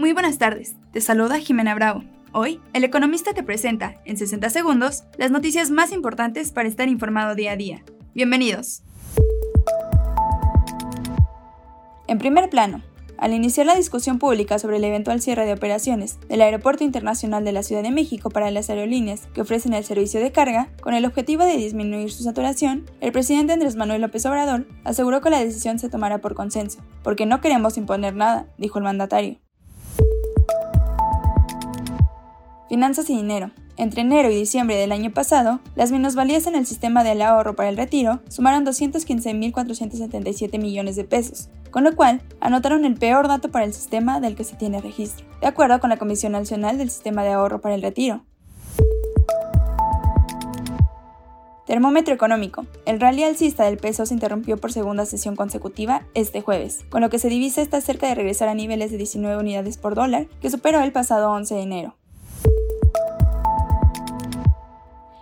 Muy buenas tardes, te saluda Jimena Bravo. Hoy, el economista te presenta, en 60 segundos, las noticias más importantes para estar informado día a día. Bienvenidos. En primer plano, al iniciar la discusión pública sobre el eventual cierre de operaciones del Aeropuerto Internacional de la Ciudad de México para las aerolíneas que ofrecen el servicio de carga, con el objetivo de disminuir su saturación, el presidente Andrés Manuel López Obrador aseguró que la decisión se tomará por consenso, porque no queremos imponer nada, dijo el mandatario. Finanzas y dinero. Entre enero y diciembre del año pasado, las minusvalías en el sistema de ahorro para el retiro sumaron 215.477 millones de pesos, con lo cual anotaron el peor dato para el sistema del que se tiene registro, de acuerdo con la Comisión Nacional del Sistema de Ahorro para el Retiro. Termómetro económico. El rally alcista del peso se interrumpió por segunda sesión consecutiva este jueves, con lo que se divisa está cerca de regresar a niveles de 19 unidades por dólar, que superó el pasado 11 de enero.